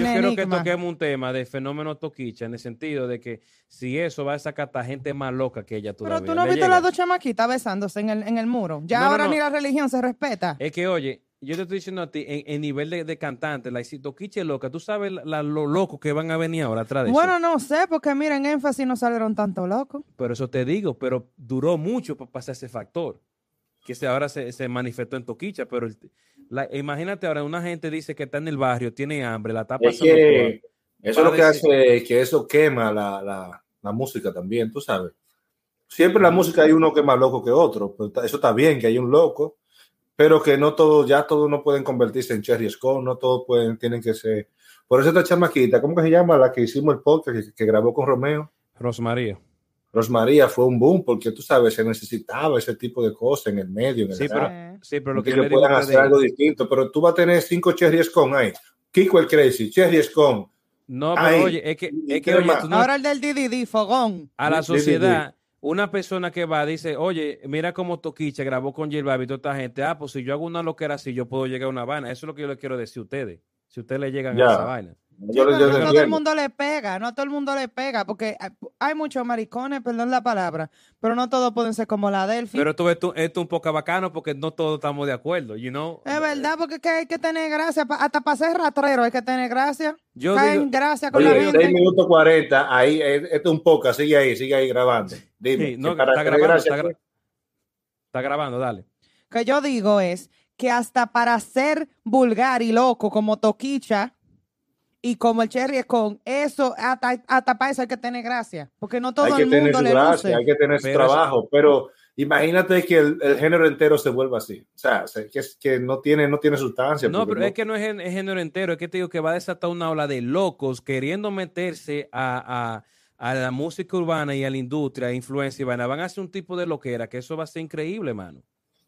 yo quiero que toquemos un tema de fenómeno toquicha en el sentido de que si eso va a sacar a gente más loca que ella todavía. Pero tú no viste las dos chamaquitas besándose en el, en el muro. Ya ahora ni la religión se respeta. Es que, oye, yo te estoy diciendo a ti, en, nivel de, cantante, la toquicha loca, ¿tú sabes la, lo loco que van a venir ahora atrás de Bueno, no sé, porque mira, en énfasis no salieron tanto locos. Pero eso te digo, pero duró mucho para pasar ese factor que se, ahora se, se, manifestó en Toquicha, pero imagínate ahora, una gente dice que está en el barrio, tiene hambre, la tapa es que Eso es lo que hace que eso quema la, la, la, música también, tú sabes. Siempre la música hay uno que es más loco que otro, eso está bien, que hay un loco, pero que no todos, ya todos no pueden convertirse en Cherry Scone, no todos pueden, tienen que ser. Por eso esta chamaquita, ¿cómo que se llama? La que hicimos el podcast que, que grabó con Romeo. Rosmaría. Rosmaría fue un boom porque tú sabes, se necesitaba ese tipo de cosas en el medio. En el sí, pero, sí, pero lo que, que puedan hacer algo distinto. Pero tú vas a tener cinco cherries con ahí. Kiko el Crazy, cherries con. No, pero oye, es que, es que oye, tú no, Ahora el del DDD, fogón. A la sociedad, una persona que va dice, oye, mira cómo Toquicha grabó con Gilbert y toda esta gente. Ah, pues si yo hago una loquera así, yo puedo llegar a una vaina. Eso es lo que yo le quiero decir a ustedes. Si ustedes le llegan a esa vaina no todo el mundo le pega, no todo el mundo le pega, porque hay muchos maricones, perdón la palabra, pero no todos pueden ser como la Delphi. Pero esto, esto, es un poco bacano porque no todos estamos de acuerdo, you know. Es verdad, porque hay que tener gracia, hasta para ser ratrero hay que tener gracia. Yo digo, gracia con la gente. 6 minutos 40, ahí, eh, esto es un poco, sigue ahí, sigue ahí grabando. Dime, no, está, grabando, está grabando, dale. Que yo digo es que hasta para ser vulgar y loco como Toquicha, y como el cherry es con eso, hasta, hasta para eso hay que tener gracia, porque no todo el mundo le gracia, Hay que tener su trabajo, pero imagínate que el, género entero se vuelva así, o sea, que, que no, tiene, no tiene sustancia. No, pero es que no es el, género entero, es que te digo que va a desatar una ola de locos queriendo meterse a, a, la música urbana y a la industria, influencia y van a hacer un tipo de loquera, que eso va a ser increíble, mano.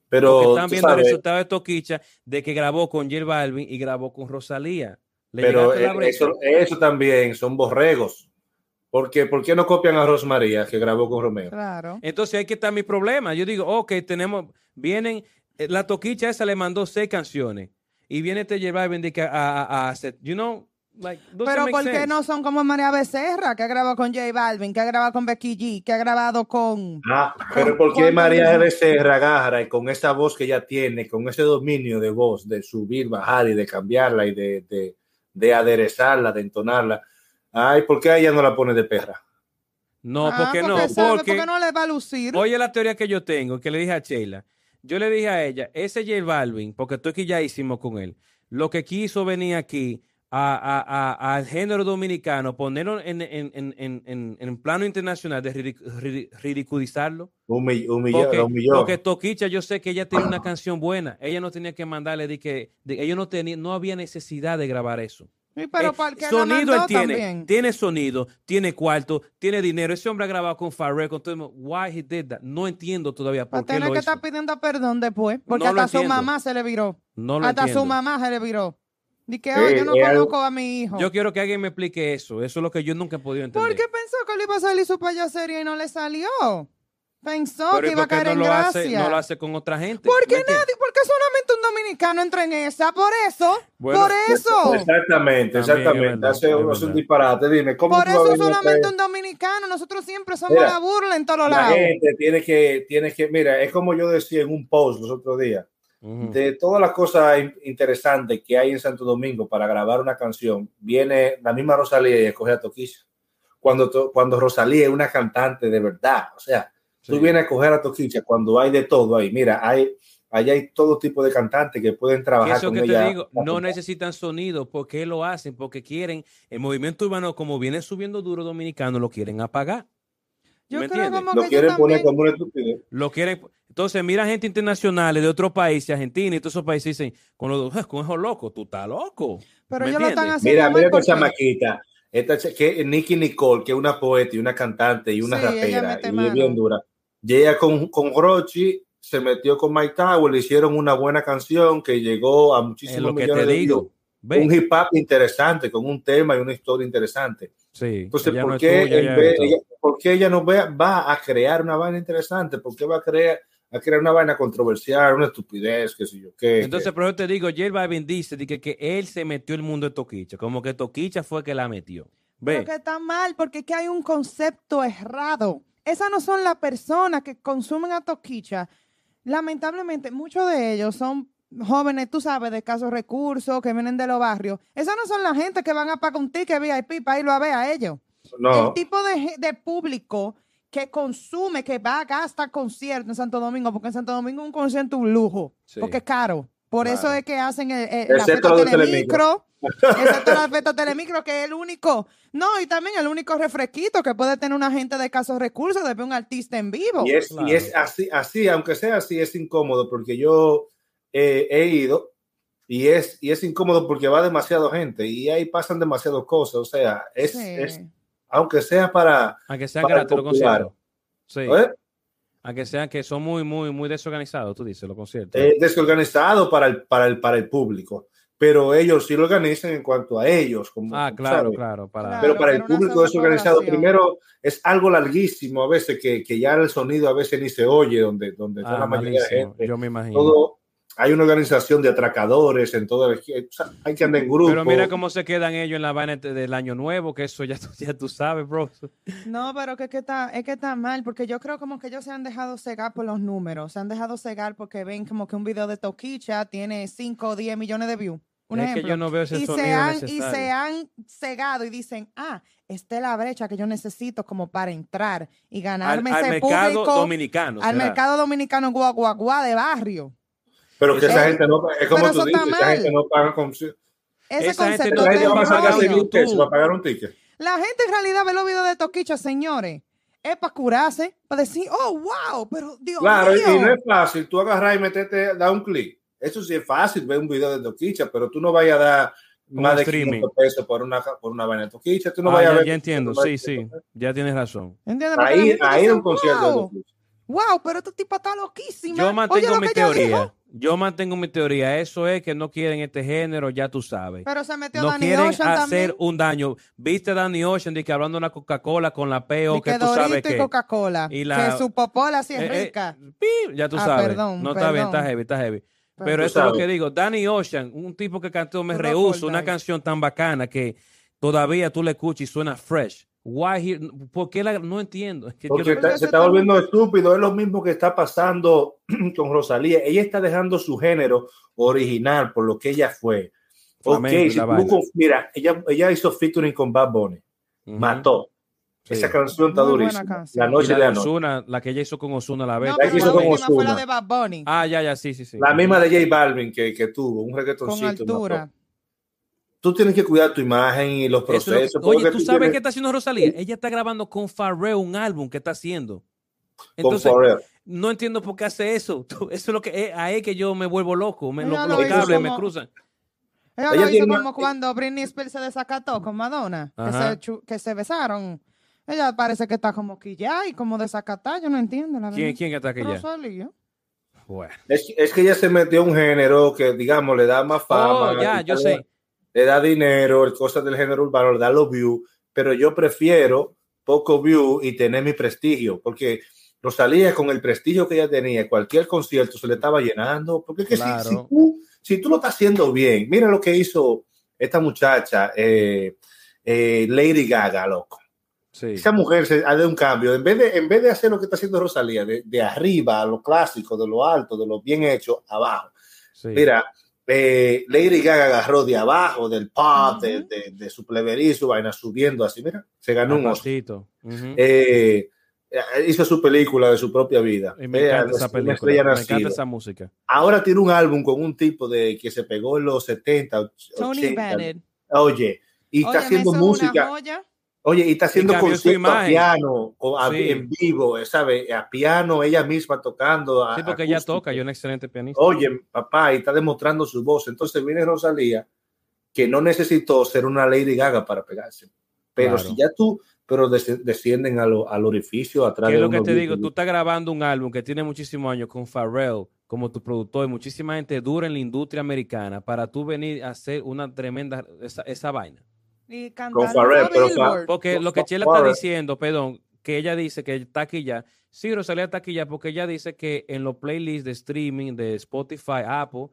Pero Porque están viendo el resultado de Toquicha de que grabó con J Balvin y grabó con Rosalía. Pero e, eso, eso, también son borregos. Porque, ¿Por qué no copian a Rosmaría que grabó con Romeo? Claro. Entonces ahí que está mi problema. Yo digo, ok, tenemos, vienen, eh, la toquicha esa le mandó seis canciones y viene te lleva y a, a, a, you know, like, Pero ¿por qué no son como María Becerra, que ha grabado con J Balvin, que ha grabado con Becky G, que ha grabado con... Ah, pero ¿por qué María Becerra agarra y con esa voz que ella tiene, con ese dominio de voz, de subir, bajar y de cambiarla y de de aderezarla, de entonarla. Ay, ¿por qué ella no la pone de perra? No, ah, porque, no, porque, no le va a lucir. Oye, la teoría que yo tengo, que le dije a Sheila, yo le dije a ella, ese J Balvin, porque estoy aquí ya hicimos con él, lo que quiso venir aquí a, al género dominicano, ponerlo en, en, en, en, plano internacional, de ridiculizarlo. porque, Toquicha, yo sé que ella tiene una canción buena. Ella no tenía que mandarle de que ella no tenía, no había necesidad de grabar eso. pero eh, sonido él tiene, tiene sonido, tiene cuarto, tiene dinero. Ese hombre ha grabado con Farrell, con todo Why he did that? No entiendo todavía por qué lo que estar pidiendo perdón después, porque hasta su mamá se le viró. hasta su mamá se le viró. Di que yo no conozco a mi hijo. Yo quiero que alguien me explique eso. Eso es lo que yo nunca he podido entender. ¿Por qué pensó que le iba a salir su payasería y no le salió? Pensó que iba a caer no en lo gracia. Hace, no lo hace con otra gente. ¿Por qué nadie? ¿Por qué solamente un dominicano entra en esa? Por eso. por eso. Exactamente, exactamente. hace, un disparate. Dime, ¿cómo Por eso solamente un dominicano. Nosotros siempre somos la burla en todos lados. La gente tiene que, tiene que, mira, es como yo decía en un post los otros días de todas las cosas interesantes que hay en Santo Domingo para grabar una canción, viene la misma Rosalía y escoge a Toquicha. Cuando, cuando Rosalía es una cantante de verdad, o sea, tú vienes a coger a Toquicha cuando hay de todo ahí. Mira, hay, allá hay todo tipo de cantantes que pueden trabajar Eso que te digo, no necesitan sonido. ¿Por qué lo hacen? Porque quieren, el movimiento urbano, como viene subiendo duro dominicano, lo quieren apagar. Yo creo como lo quieren poner como un estúpido. Lo quieren. Entonces, mira gente internacional de otros países, Argentina y todos esos países dicen, con los con esos locos, tú estás loco. Pero ellos lo están haciendo. Mira, mira esta chamaquita. Esta que Nicky Nicole, que es una poeta y una cantante y una rapera, y es bien dura. Llega con, con Rochi, se metió con Mike Tower, le hicieron una buena canción que llegó a muchísimos millones de digo. Un hip hop interesante, con un tema y una historia interesante. Sí, Entonces, ¿por, qué ella, ¿por qué ella no va, va a crear una vaina interesante? ¿Por qué va a crear, a crear una vaina controversial, una estupidez, qué sé yo qué. Entonces, por eso te digo, J Balvin dice que, que él se metió el mundo de Toquicha, como que Toquicha fue que la metió. Ve. Pero que está mal, porque es que hay un concepto errado. Esas no son las personas que consumen a Toquicha. Lamentablemente, muchos de ellos son jóvenes, tú sabes, de escasos recursos, que vienen de los barrios. Esas no son la gente que van a pagar un ticket VIP para irlo a ver a ellos. No. El tipo de, de público que consume, que va a gastar conciertos en Santo Domingo, porque en Santo Domingo un concierto es un lujo, Sí. porque es caro. Por eso Claro. es que hacen el, el- la Excepto fiesta los de telemicro, excepto la fiesta telemicro, que es el único, no, y también el único refresquito que puede tener una gente de escasos recursos de ver un artista en vivo. Y es, Claro. y es así, así, aunque sea así, es incómodo porque yo eh, he ido y es, y es incómodo porque va demasiado gente y ahí pasan demasiadas cosas. O sea, es, Sí. es aunque sea para. Aunque sean Para el gratis popular. conciertos. Sí. ¿eh? Aunque sean que son muy, muy, muy desorganizados, tú dices, los conciertos. eh, desorganizado para el, para, el, para el público. Pero ellos sí lo organizan en cuanto a ellos. Como, ah, claro, ¿sabes? claro. Para... Claro. Pero para el pero público desorganizado, primero es algo larguísimo a veces que, que ya el sonido a veces ni se oye donde, donde está Ah, la mayoría de gente. Yo me imagino. todo hay una organización de atracadores en todo el o sea, hay que andar en grupo Pero mira cómo se quedan ellos en la vaina de- del año nuevo, que eso ya, tú- ya tú sabes, bro. No, pero que, es que está, es que está mal, porque yo creo como que ellos se han dejado cegar por los números, se han dejado cegar porque ven como que un video de Toquicha tiene 5 o 10 millones de views. Un Es que yo no veo ese y, se han, y se han cegado y dicen, ah, esta es la brecha que yo necesito como para entrar y Al, ganarme al ese mercado público dominicano. al será. mercado dominicano guaguaguá de barrio. Pero que esa gente no es como tú dices esa gente no paga con Ese Esa gente concepto la de gente va a a YouTube. pagar un ticket La gente en realidad ve los videos de Toquicha, señores, es para curarse, para decir, oh, wow, pero Dios claro y, mío. y no es fácil tú agarrar y meterte da un clic eso sí es fácil ver un video de Toquicha pero tú no vayas a dar Un más de streaming. 500 pesos por una por una vaina de Toquicha tú no Ah, vayas a ya, ver ya entiendo, sí, sí, 500 pesos. ya tienes razón. La ahí gente ahí un concierto de Toquicha. Wow, pero esta tipa está loquísima. Yo mantengo mi teoría. Yo mantengo mi teoría. Eso es que no quieren este género, ya tú sabes. Pero se metió no Danny quieren Ocean hacer también. un daño. Viste a Danny Ocean de que hablando de una Coca-Cola con la Y peo que que tú sabes que Coca-Cola. y la- Que su popola sí es Eh, eh, rica. ya tú Ah, sabes. perdón, no está bien, está heavy, está heavy. Pero eso es lo que digo. Danny Ocean, un tipo que cantó Me Rehuso, una canción tan bacana que todavía tú le escuchas y suena fresh. Why he- ¿Por qué la, no entiendo? Es que yo Porque está- se está volviendo estúpido. Es lo mismo que está pasando con Rosalía. Ella está dejando su género original por lo que ella fue. Flamenco Ok, si tú mira, ella, ella hizo featuring con Bad Bunny. Ujú. Mató. Sí. Esa canción está durísima. canción. La noche la de anoche. Ozuna, la que ella hizo con Osuna la vez. No, La pero que hizo la con última fue la de Bad Bunny. Ah, ya, ya, sí, sí, sí. La misma de J Balvin que, que tuvo, un con reggaetoncito. altura. mató. Tú tienes que cuidar tu imagen y los Eso es lo que- procesos. oye, ¿tú sabes tienes- qué está haciendo Rosalía? Ella está grabando con Pharrell un álbum que está haciendo. con Entonces, no entiendo por qué hace eso. Eso es lo que es, ahí que yo me vuelvo loco. Me, Ella lo- lo los hizo cables me como- cruzan. Ella, Ella lo hizo una- como cuando Britney Spears se desacató con Madonna, que se, que se besaron. Ella parece que está como quillada y como desacatada, yo no entiendo la ¿Quién, verdad. quién está aquí ya? Rosalía. Bueno. Es, es que ella se metió en un género que, digamos, le da más fama. Oh, ya, yo sé. Le da dinero, cosas del género urbano, le da los views, pero yo prefiero poco view y tener mi prestigio, porque Rosalía con el prestigio que ella tenía, cualquier concierto se le estaba llenando, porque es que si- Claro. si, tú, si tú lo estás haciendo bien, mira lo que hizo esta muchacha, eh, eh, Lady Gaga, loco. Sí. Esa mujer se ha dado un cambio. En vez, de, en vez de hacer lo que está haciendo Rosalía, de, de arriba a lo clásico, de lo alto, de lo bien hecho, abajo. sí. Mira, eh, Lady Gaga agarró de abajo, del pop, de, Ujú. de, de su pleberizo, vaina subiendo así. Mira, se ganó un Oscar. Apatito. Ujú. Eh, hizo su película de su propia vida. Y me Eh, encanta una esa película. Me encanta esa música. Ahora tiene un álbum con un tipo de que se pegó en los 70, 80. Tony Bennett. Oye, y está Óyeme, haciendo música. Oye, y está haciendo conciertos a piano, o a- Sí. en vivo, ¿sabes? A piano, ella misma tocando. a- Sí, porque ella acústico. toca, yo una excelente pianista. Oye, papá, y está demostrando su voz. Entonces viene Rosalía, que no necesitó ser una Lady Gaga para pegarse. Pero Claro. si ya tú, pero des- descienden al, al orificio atrás ¿Qué es de lo que te digo? Tú estás grabando un álbum que tiene muchísimos años con Pharrell como tu productor y muchísima gente dura en la industria americana para tú venir a hacer una tremenda esa, esa vaina. Y pero Billboard. Porque Con lo que Chela está diciendo, perdón, que ella dice que está aquí ya. Sí, Rosalía está aquí ya porque ella dice que en los playlists de streaming de Spotify, Apple,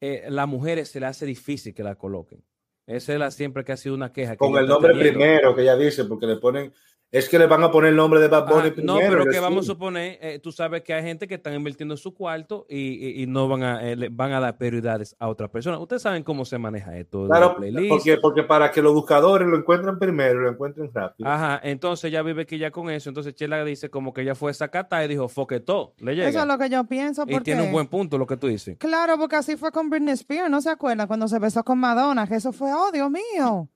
eh, las mujeres se le hace difícil que la coloquen. Esa es la siempre que ha sido una queja. Con el nombre primero que ella dice, porque le ponen es que le van a poner el nombre de Bad Bunny ah, No, pero que vamos a suponer, eh, tú sabes que hay gente que están invirtiendo en su cuarto y, no van a, eh, van a dar prioridades a otras personas. Ustedes saben cómo se maneja esto. Claro, porque, porque para que los buscadores lo encuentren primero, lo encuentren rápido. Ajá, entonces ya vive que ya con eso. Entonces Chela dice como que ella fue sacata y dijo, foquetó, le llega. Eso es lo que yo pienso. Y tiene un buen punto lo que tú dices. Claro, porque así fue con Britney Spears, ¿no se acuerdan? Cuando se besó con Madonna, que eso fue, oh, Dios mío.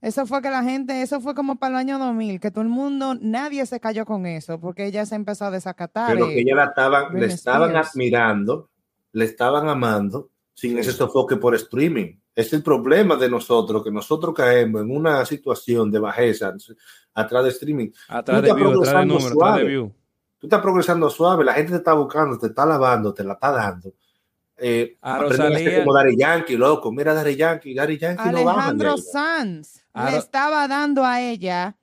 Eso fue que la gente, eso fue como para el año 2000, que todo el mundo, nadie se cayó con eso, porque ella se empezó a desacatar. Pero que ella la estaban, le estaban admirando, le estaban amando, sin ese sofoque por streaming. Es el problema de nosotros, que nosotros caemos en una situación de bajeza atrás de streaming. Atrás de view, atrás de número, atrás de view. Tú estás progresando suave, la gente te está buscando, te está lavando, te la está dando eh, a Rosalía. como Dari Yankee, loco. Mira Dari Yankee, Dari Yankee Alejandro no Sanz le estaba dando a ella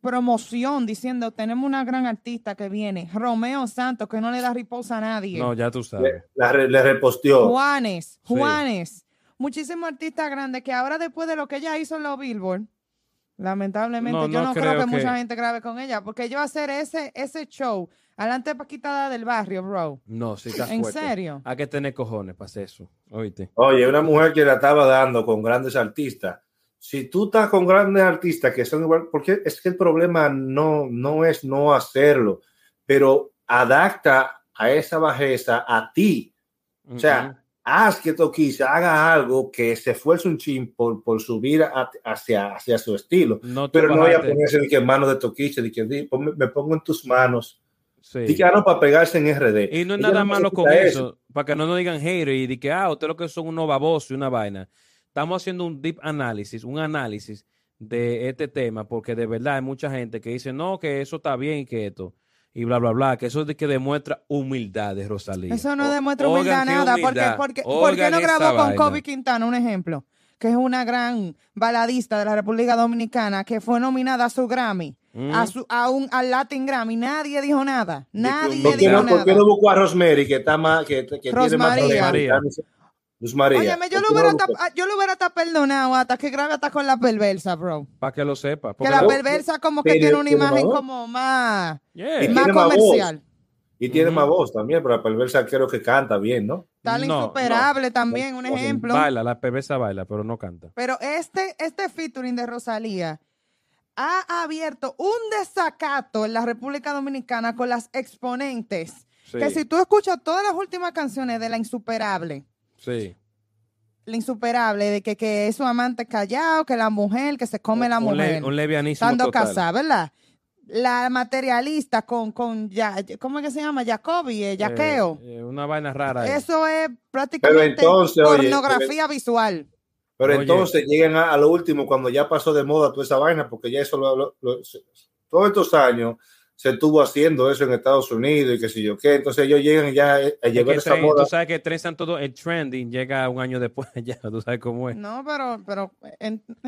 promoción diciendo tenemos una gran artista que viene, Romeo Santos, que no le da riposa a nadie. No, ya tú sabes. Le, le reposteó. Juanes, Juanes. Muchísimos artistas grandes que ahora después de lo que ella hizo en los Billboard, lamentablemente yo no creo, que, mucha gente grabe con ella, porque yo hacer ese, ese show Adelante Paquita del barrio, bro. No, sí está ¿En serio? Hay que tener cojones para hacer eso. Oíste. Oye, una mujer que la estaba dando con grandes artistas. Si tú estás con grandes artistas que son igual, porque es que el problema no, no es no hacerlo, pero adapta a esa bajeza a ti. O sea, haz que Toquisa haga algo que se esfuerce un chin por, por subir hacia, hacia su estilo. pero no voy a ponerse de que en manos de Toquisa, de que me pongo en tus manos Sí. para pegarse en RD. Y no es nada malo con eso, para que no nos digan hater y de que, ah, ustedes lo que son unos babosos y una vaina. Estamos haciendo un deep análisis, un análisis de este tema, porque de verdad hay mucha gente que dice, no, que eso está bien y que esto, y bla, bla, bla, que eso es de que demuestra humildad de Rosalía. Eso no demuestra humildad nada, porque, porque, porque no grabó con Kobe Quintana, un ejemplo, que es una gran baladista de la República Dominicana, que fue nominada a su Grammy a, mm. su, a un al Latin Grammy. Nadie dijo nada. Nadie dijo no, nada. ¿Por qué no buscó a Rosemary, que está más, que, que tiene más. Luz María. yo, lo hubiera yo lo hubiera perdonado hasta que grabe hasta con la perversa, bro. Para que lo sepa. Que la perversa como que tiene una imagen como más, más comercial. Y tiene más voz también, pero la perversa creo que canta bien, ¿no? Tal insuperable también, un ejemplo. Baila, la perversa baila, pero no canta. Pero este, este featuring de Rosalía ha abierto un desacato en la República Dominicana con las exponentes. Que si tú escuchas todas las últimas canciones de La Insuperable. Sí. La Insuperable, de que, que es su amante callado, que la mujer, que se come la mujer. Un, levianismo Estando casada, ¿verdad? La materialista con, con ya, ¿cómo es que se llama? Jacobi, eh, Yaqueo. Eh, una vaina rara. Eso es prácticamente pornografía visual. Pero entonces llegan a, lo último cuando ya pasó de moda toda esa vaina, porque ya eso lo, todos estos años se estuvo haciendo eso en Estados Unidos y qué sé yo qué. Entonces ellos llegan ya a llevar esa moda. Tú sabes que trenzan todo el trending, llega un año después ya, tú sabes cómo es. No, pero, pero,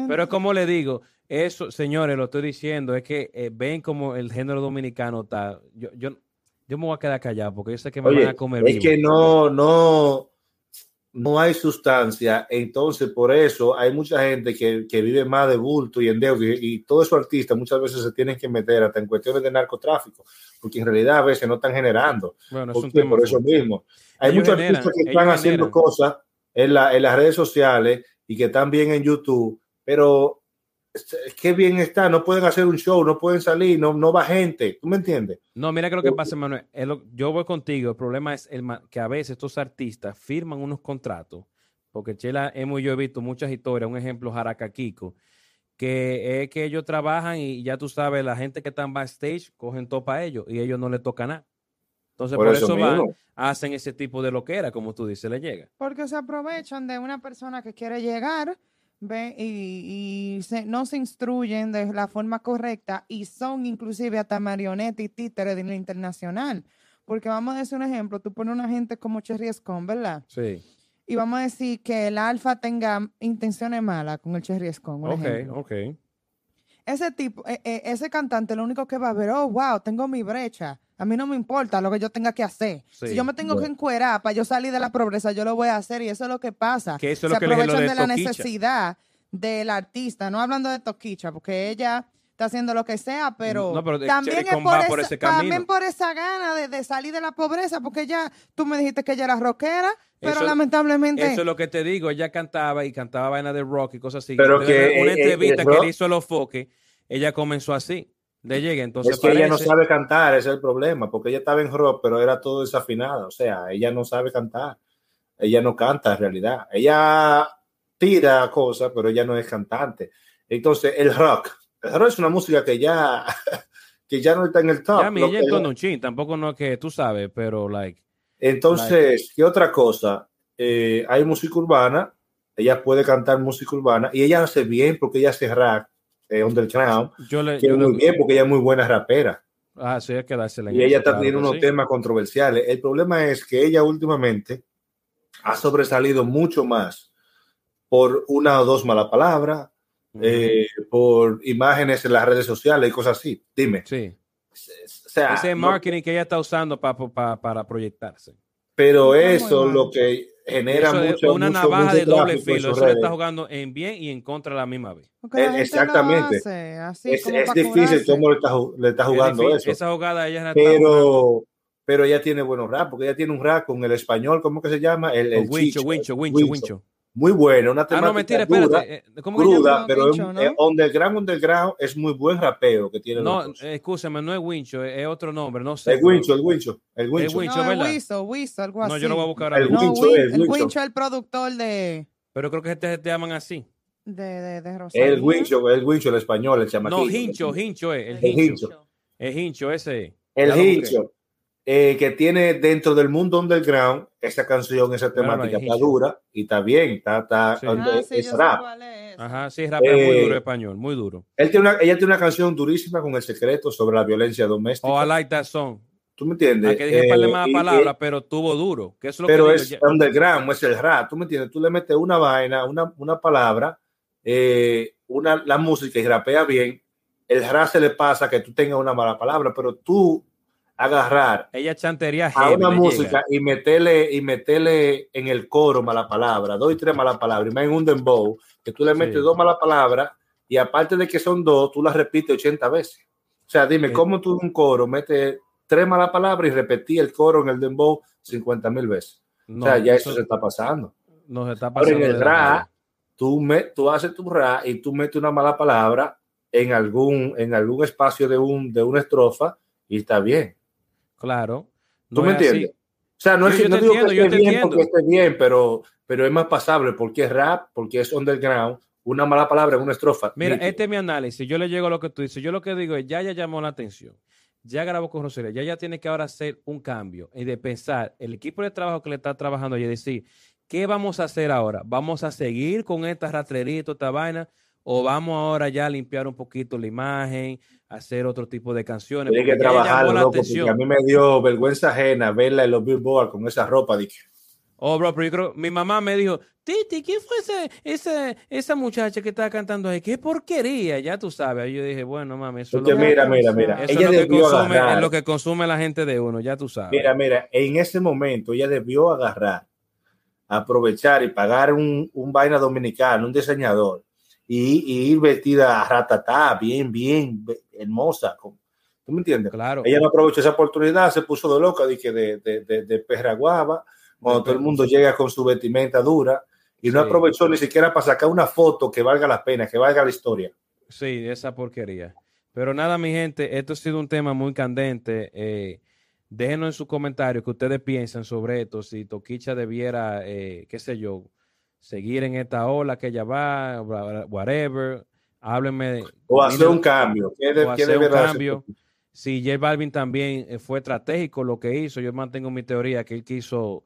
pero como le digo, eso, señores, lo estoy diciendo, es que eh, ven como el género dominicano está. Yo, yo, yo me voy a quedar callado porque yo sé que me van a comer. Es que no, no no hay sustancia, entonces por eso hay mucha gente que, que vive más de bulto y en deuda y, todos esos artistas muchas veces se tienen que meter hasta en cuestiones de narcotráfico, porque en realidad a veces no están generando. Bueno, es por eso mismo. Hay muchos artistas que están haciendo cosas en, la, en las redes sociales y que están bien en YouTube, pero qué bien está, no pueden hacer un show, no pueden salir, no, no va gente, ¿tú me entiendes? No, mira que lo que pasa, Manuel, yo voy contigo, el problema es el, que a veces estos artistas firman unos contratos, porque Chela, hemos yo he visto muchas historias, un ejemplo, Jaraca Kiko, que es que ellos trabajan y ya tú sabes, la gente que está en backstage cogen todo para ellos y ellos no les toca nada. Entonces, por, eso, van, hacen ese tipo de lo que era, como tú dices, le llega. Porque se aprovechan de una persona que quiere llegar Ve, y, no se instruyen de la forma correcta y son inclusive hasta marionetas y títeres de la internacional. Porque vamos a decir un ejemplo, tú pones una gente como Cherry Escon, ¿verdad? Sí. Y vamos a decir que el alfa tenga intenciones malas con el Cherry Escon. Ok, ok. ese tipo, eh, eh, ese cantante, lo único que va a ver, oh, wow, tengo mi brecha. A mí no me importa lo que yo tenga que hacer. Si yo me tengo que encuerar para yo salir de la pobreza, yo lo voy a hacer y eso es lo que pasa. Que eso Se es lo que aprovechan de, de la necesidad del artista, no hablando de Toquicha, porque ella está haciendo lo que sea, pero, también, es por, esa, también por esa gana de, salir de la pobreza, porque ya tú me dijiste que ella era rockera, pero lamentablemente... Eso es lo que te digo, ella cantaba y cantaba vaina de rock y cosas así. Pero que una entrevista que le hizo a los foques, ella comenzó así, de llegue, entonces Es que ella no sabe cantar, ese es el problema, porque ella estaba en rock, pero era todo desafinado, o sea, ella no sabe cantar, ella no canta en realidad, ella tira cosas, pero ella no es cantante. Entonces, el rock, el rock es una música que ya, que ya no está en el top. Ya, mi, ella con un chin, tampoco no es que tú sabes, pero like. Entonces, ¿qué otra cosa? Eh, hay música urbana, ella puede cantar música urbana y ella hace bien porque ella hace rap, eh, underground. Yo le, yo muy bien porque ella es muy buena rapera. Ah, sí, hay que dársela. Y ella está teniendo unos temas controversiales. El problema es que ella últimamente ha sobresalido mucho más por una o dos malas palabras, eh, por imágenes en las redes sociales y cosas así. Dime. Sí. O sea, Ese marketing que ella está usando para proyectarse. Pero eso es lo que genera mucho, una navaja de doble filo. Eso le está jugando en bien y en contra a la misma vez. Exactamente. es, es difícil cómo le está, le está jugando eso. Esa jugada ella la pero, pero ella tiene buenos rap, porque ella tiene un rap con el español, ¿cómo que se llama? El, el wincho, wincho, wincho, wincho muy buena, una temática ah, no, mentira, espérate. Eh, ¿Cómo cruda, pero Wincho, ¿no? es, underground, underground es muy buen rapeo que tiene. No, escúchame, no es Wincho, es, otro nombre, no sé. El Wincho, el Wincho, el Wincho. El Wincho, no, ¿verdad? El Wiso, Wiso, algo así. No, yo lo voy a buscar ahora. El Wincho, no, el, el Wincho es el productor de... Pero creo que este te llaman así. De, de, de Rosario. El Wincho, el Wincho, el español, el chamaquito. No, Hincho, Hincho es. El Hincho. El Hincho, ese. El Hincho. Eh, que tiene dentro del mundo underground esa canción, esa temática está dura y está bien, está, está sí. Ah, sí, es rap. Es. Ajá, sí, es rap eh, muy duro español, muy duro. Él tiene una, ella tiene una canción durísima con el secreto sobre la violencia doméstica. Oh, I like that song. ¿Tú me entiendes? que dije eh, más palabras, pero tuvo duro. Que es lo pero que es digo, underground, es el rap. ¿Tú me entiendes? Tú le metes una vaina, una, una palabra, eh, una, la música y rapea bien. El rap se le pasa que tú tengas una mala palabra, pero tú agarrar ella chantería a una música y meterle y meterle en el coro mala palabra, dos y tres malas palabras, y más en un dembow, que tú le metes sí. dos malas palabras y aparte de que son dos, tú las repites 80 veces. O sea, dime, sí. ¿cómo tú en un coro metes tres malas palabras y repetí el coro en el dembow 50 mil veces? No, o sea, ya eso, eso, se está pasando. No se está pasando. Pero en el rap, tú, me, tú haces tu rap y tú metes una mala palabra en algún, en algún espacio de, un, de una estrofa y está bien. Claro. No ¿Tú me entiendes? Así. O sea, no, es que no digo entiendo, que esté bien entiendo. porque esté bien, pero, pero es más pasable porque es rap, porque es underground, una mala palabra en una estrofa. Mira, nítido. este es mi análisis. Yo le llego a lo que tú dices. Yo lo que digo es, ya ya llamó la atención. Ya grabó con Rosalía. Ya ya tiene que ahora hacer un cambio y de pensar el equipo de trabajo que le está trabajando y decir, ¿qué vamos a hacer ahora? ¿Vamos a seguir con esta ratrerita, esta vaina? ¿O vamos ahora ya a limpiar un poquito la imagen, hacer otro tipo de canciones? Tiene que trabajar, loco, porque a mí me dio vergüenza ajena verla en los Billboard con esa ropa. Dije. Oh, bro, pero yo creo, mi mamá me dijo, Titi, ¿quién fue ese, ese, esa muchacha que estaba cantando ahí? ¡Qué porquería! Ya tú sabes. Ahí yo dije, bueno, mami, eso, es lo, mira, mira, mira. Eso ella es, lo que consume, es lo que consume la gente de uno, ya tú sabes. Mira, mira, en ese momento ella debió agarrar, aprovechar y pagar un, un vaina dominicano, un diseñador, y, y, ir vestida a ratatá, bien, bien, hermosa. ¿Tú me entiendes? Claro. Ella no aprovechó esa oportunidad, se puso de loca, dije, de, de, de, de perra guava, cuando de todo el mundo llega con su vestimenta dura, y no sí. aprovechó ni siquiera para sacar una foto que valga la pena, que valga la historia. Sí, esa porquería. Pero nada, mi gente, esto ha sido un tema muy candente. Eh, déjenos en sus comentarios que ustedes piensan sobre esto, si Toquicha debiera, eh, qué sé yo, seguir en esta ola que ella va, whatever. Háblenme. O hacer un cambio. ¿Qué de, o hacer un cambio. Si J Balvin también eh, fue estratégico lo que hizo, yo mantengo mi teoría que él quiso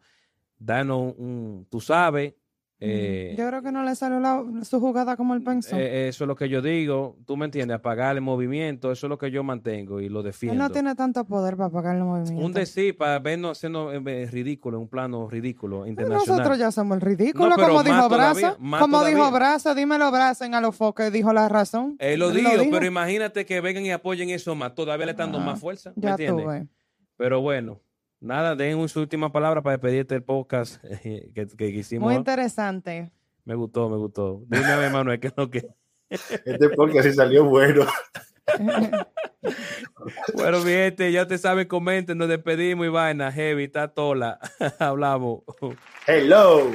darnos un, un tú sabes, Eh, yo creo que no le salió la, su jugada como el pensó. Eh, eso es lo que yo digo. Tú me entiendes, apagar el movimiento, eso es lo que yo mantengo y lo defiendo. Él no tiene tanto poder para apagar el movimiento. Un decir para vernos haciendo eh, ridículo, un plano ridículo internacional. Nosotros ya somos el ridículo, como dijo Brazo. Como dijo Brazo, dímelo Brazo en a los foques, dijo la razón. Él lo, dijo, pero imagínate que vengan y apoyen eso más, todavía le están dando más fuerza. ¿me entiendes? Pero bueno. Nada, den su última palabra para despedirte del podcast que, que, hicimos. Muy interesante. Me gustó, me gustó. Dime a Manuel que no que. Este podcast sí salió bueno. bueno, mi gente, ya te saben, comenten, nos despedimos y vaina, heavy, está tola. Hablamos. Hello.